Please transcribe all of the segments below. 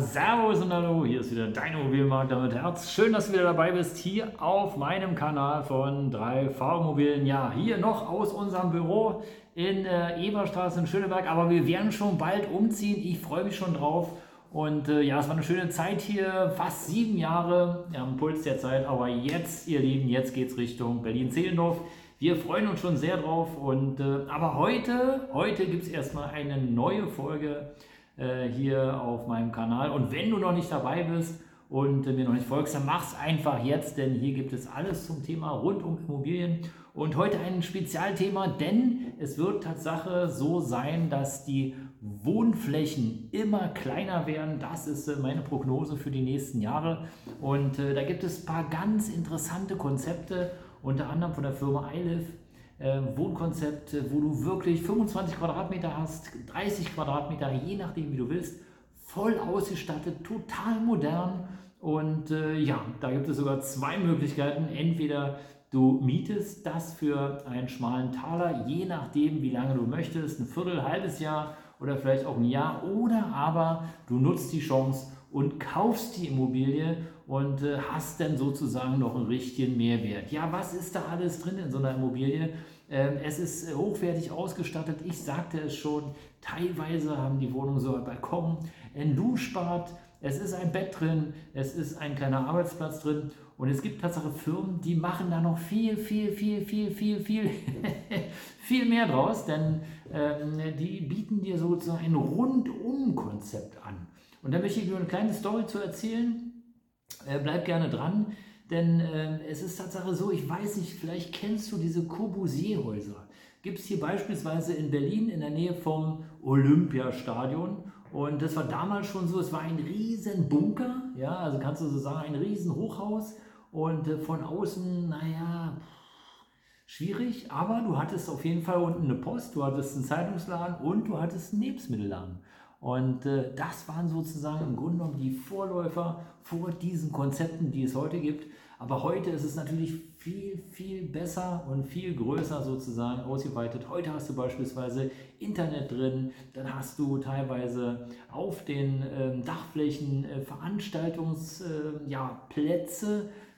Servus und Hallo, hier ist wieder dein Immobilienmakler mit Herz. Schön, dass du wieder dabei bist hier auf meinem Kanal von 3V Immobilien. Ja, hier noch aus unserem Büro in äh, Eberstraße in Schöneberg, aber wir werden schon bald umziehen. Ich freue mich schon drauf. Und äh, ja, es war eine schöne Zeit hier, fast sieben Jahre ja, am Puls der Zeit. Aber jetzt, ihr Lieben, jetzt geht es Richtung Berlin-Zehlendorf. Wir freuen uns schon sehr drauf. Und, äh, aber heute, heute gibt es erstmal eine neue Folge hier auf meinem Kanal. Und wenn du noch nicht dabei bist und mir noch nicht folgst, dann mach es einfach jetzt, denn hier gibt es alles zum Thema rund um Immobilien. Und heute ein Spezialthema, denn es wird Tatsache so sein, dass die Wohnflächen immer kleiner werden. Das ist äh, meine Prognose für die nächsten Jahre. Und äh, da gibt es ein paar ganz interessante Konzepte, unter anderem von der Firma iLive äh, Wohnkonzept, wo du wirklich 25 Quadratmeter hast, 30 Quadratmeter, je nachdem wie du willst, voll ausgestattet, total modern. Und äh, ja, da gibt es sogar zwei Möglichkeiten. Entweder du mietest das für einen schmalen Taler, je nachdem wie lange du möchtest, ein Viertel, halbes Jahr oder vielleicht auch ein Jahr. Oder aber du nutzt die Chance und kaufst die Immobilie und äh, hast dann sozusagen noch einen richtigen Mehrwert. Ja, was ist da alles drin in so einer Immobilie? Ähm, es ist äh, hochwertig ausgestattet. Ich sagte es schon, teilweise haben die Wohnungen sogar Balkon, ein Duschbad, es ist ein Bett drin, es ist ein kleiner Arbeitsplatz drin und es gibt tatsächlich Firmen, die machen da noch viel, viel, viel, viel, viel, viel, viel mehr draus, denn ähm, die bieten dir sozusagen ein Rundum-Konzept an. Und da möchte ich nur eine kleine Story zu erzählen. Äh, bleib gerne dran. Denn äh, es ist Tatsache so, ich weiß nicht, vielleicht kennst du diese Corbusier-Häuser. Gibt es hier beispielsweise in Berlin in der Nähe vom Olympiastadion. Und das war damals schon so, es war ein riesen Bunker, ja, also kannst du so sagen, ein riesen Hochhaus. Und äh, von außen, naja, schwierig, aber du hattest auf jeden Fall unten eine Post, du hattest einen Zeitungsladen und du hattest einen Lebensmittelladen. Und äh, das waren sozusagen im Grunde genommen die Vorläufer vor diesen Konzepten, die es heute gibt. Aber heute ist es natürlich viel, viel besser und viel größer sozusagen ausgeweitet. Heute hast du beispielsweise Internet drin, dann hast du teilweise auf den äh, Dachflächen äh, Veranstaltungsplätze, äh, ja,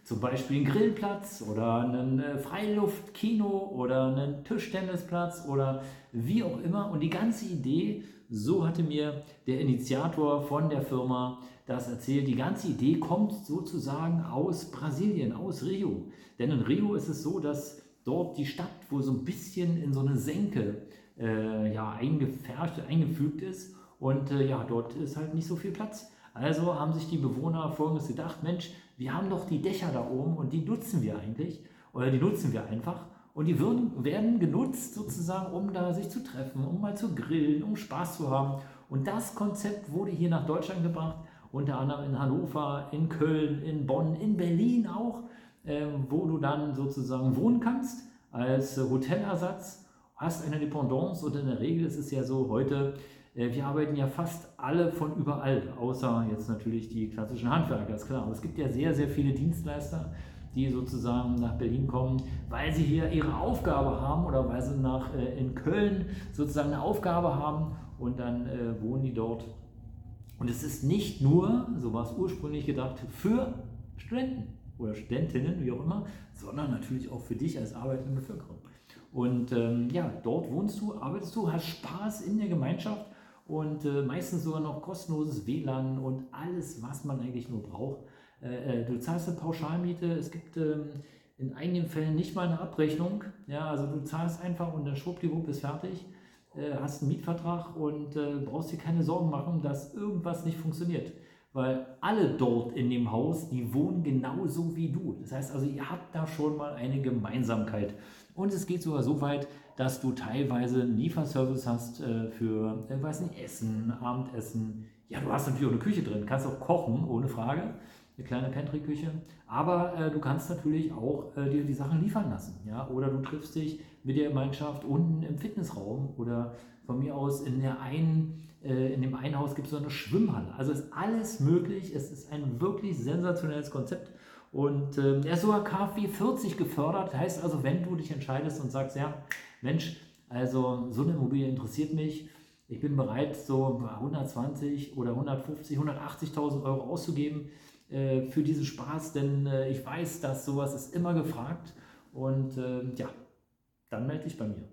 zum Beispiel einen Grillplatz oder einen äh, Freiluftkino oder einen Tischtennisplatz oder wie auch immer. Und die ganze Idee, so hatte mir der Initiator von der Firma das erzählt. Die ganze Idee kommt sozusagen aus Brasilien, aus Rio. Denn in Rio ist es so, dass dort die Stadt wohl so ein bisschen in so eine Senke äh, ja, eingefärscht, eingefügt ist. Und äh, ja, dort ist halt nicht so viel Platz. Also haben sich die Bewohner folgendes gedacht, Mensch, wir haben doch die Dächer da oben und die nutzen wir eigentlich. Oder die nutzen wir einfach. Und die würden, werden genutzt sozusagen, um da sich zu treffen, um mal zu grillen, um Spaß zu haben. Und das Konzept wurde hier nach Deutschland gebracht unter anderem in Hannover, in Köln, in Bonn, in Berlin auch, äh, wo du dann sozusagen wohnen kannst als Hotelersatz, hast eine Dependance und in der Regel ist es ja so heute, wir arbeiten ja fast alle von überall, außer jetzt natürlich die klassischen Handwerker, ist klar. Aber es gibt ja sehr, sehr viele Dienstleister, die sozusagen nach Berlin kommen, weil sie hier ihre Aufgabe haben oder weil sie nach, äh, in Köln sozusagen eine Aufgabe haben und dann äh, wohnen die dort und es ist nicht nur, so war es ursprünglich gedacht, für Studenten oder Studentinnen, wie auch immer, sondern natürlich auch für dich als arbeitende Bevölkerung. Und ähm, ja, dort wohnst du, arbeitest du, hast Spaß in der Gemeinschaft und äh, meistens sogar noch kostenloses WLAN und alles, was man eigentlich nur braucht. Äh, äh, du zahlst eine Pauschalmiete, es gibt ähm, in einigen Fällen nicht mal eine Abrechnung. Ja, also du zahlst einfach und dann schwuppdiwupp ist fertig. Äh, hast einen Mietvertrag und äh, brauchst dir keine Sorgen machen, dass irgendwas nicht funktioniert. Weil alle dort in dem Haus, die wohnen genauso wie du. Das heißt also, ihr habt da schon mal eine Gemeinsamkeit. Und es geht sogar so weit, dass du teilweise einen Lieferservice hast äh, für, äh, weiß nicht, Essen, Abendessen. Ja, du hast natürlich auch eine Küche drin, kannst auch kochen, ohne Frage. eine kleine Pantry-Küche. Aber äh, du kannst natürlich auch äh, dir die Sachen liefern lassen. Ja? Oder du triffst dich mit der Gemeinschaft unten im Fitnessraum oder von mir aus in, der einen, äh, in dem einen Haus gibt es so eine Schwimmhalle. Also ist alles möglich. Es ist ein wirklich sensationelles Konzept. Und ähm, er ist sogar KfW 40 gefördert. Heißt also, wenn du dich entscheidest und sagst, ja, Mensch, also so eine Immobilie interessiert mich, ich bin bereit, so 120 oder 150, 180.000 Euro auszugeben äh, für diesen Spaß, denn äh, ich weiß, dass sowas ist immer gefragt. Und äh, ja, dann melde dich bei mir.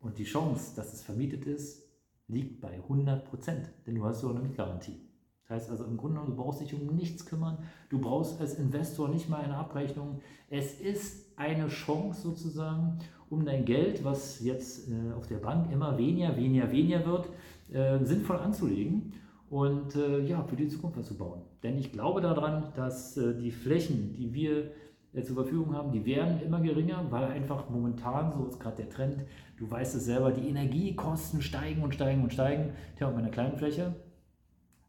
Und die Chance, dass es vermietet ist, liegt bei 100 Prozent, denn du hast so eine Mietgarantie. Das heißt also im Grunde genommen, du brauchst dich um nichts kümmern. Du brauchst als Investor nicht mal eine Abrechnung. Es ist eine Chance sozusagen, um dein Geld, was jetzt äh, auf der Bank immer weniger, weniger, weniger wird, äh, sinnvoll anzulegen und äh, ja, für die Zukunft was zu bauen. Denn ich glaube daran, dass äh, die Flächen, die wir zur Verfügung haben, die werden immer geringer, weil einfach momentan, so ist gerade der Trend, du weißt es selber, die Energiekosten steigen und steigen und steigen. Tja, auf meiner kleinen Fläche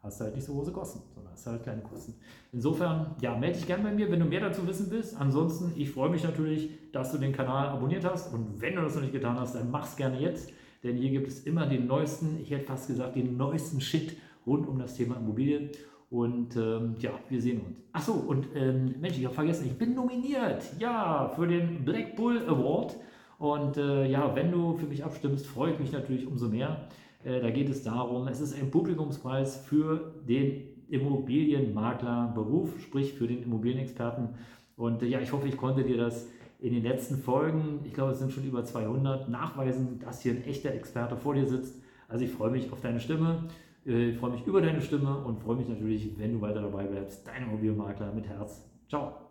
hast du halt nicht so große Kosten, sondern hast halt kleine Kosten. Insofern, ja, melde dich gerne bei mir, wenn du mehr dazu wissen willst. Ansonsten, ich freue mich natürlich, dass du den Kanal abonniert hast und wenn du das noch nicht getan hast, dann mach es gerne jetzt, denn hier gibt es immer den neuesten, ich hätte fast gesagt, den neuesten Shit rund um das Thema Immobilie. Und ähm, ja, wir sehen uns. Achso, und ähm, Mensch, ich habe vergessen, ich bin nominiert, ja, für den Black Bull Award. Und äh, ja, wenn du für mich abstimmst, freue ich mich natürlich umso mehr. Äh, da geht es darum, es ist ein Publikumspreis für den Immobilienmaklerberuf, sprich für den Immobilienexperten. Und äh, ja, ich hoffe, ich konnte dir das in den letzten Folgen, ich glaube, es sind schon über 200, nachweisen, dass hier ein echter Experte vor dir sitzt. Also ich freue mich auf deine Stimme, ich freue mich über deine Stimme und freue mich natürlich, wenn du weiter dabei bleibst. Dein Immobilienmakler mit Herz. Ciao.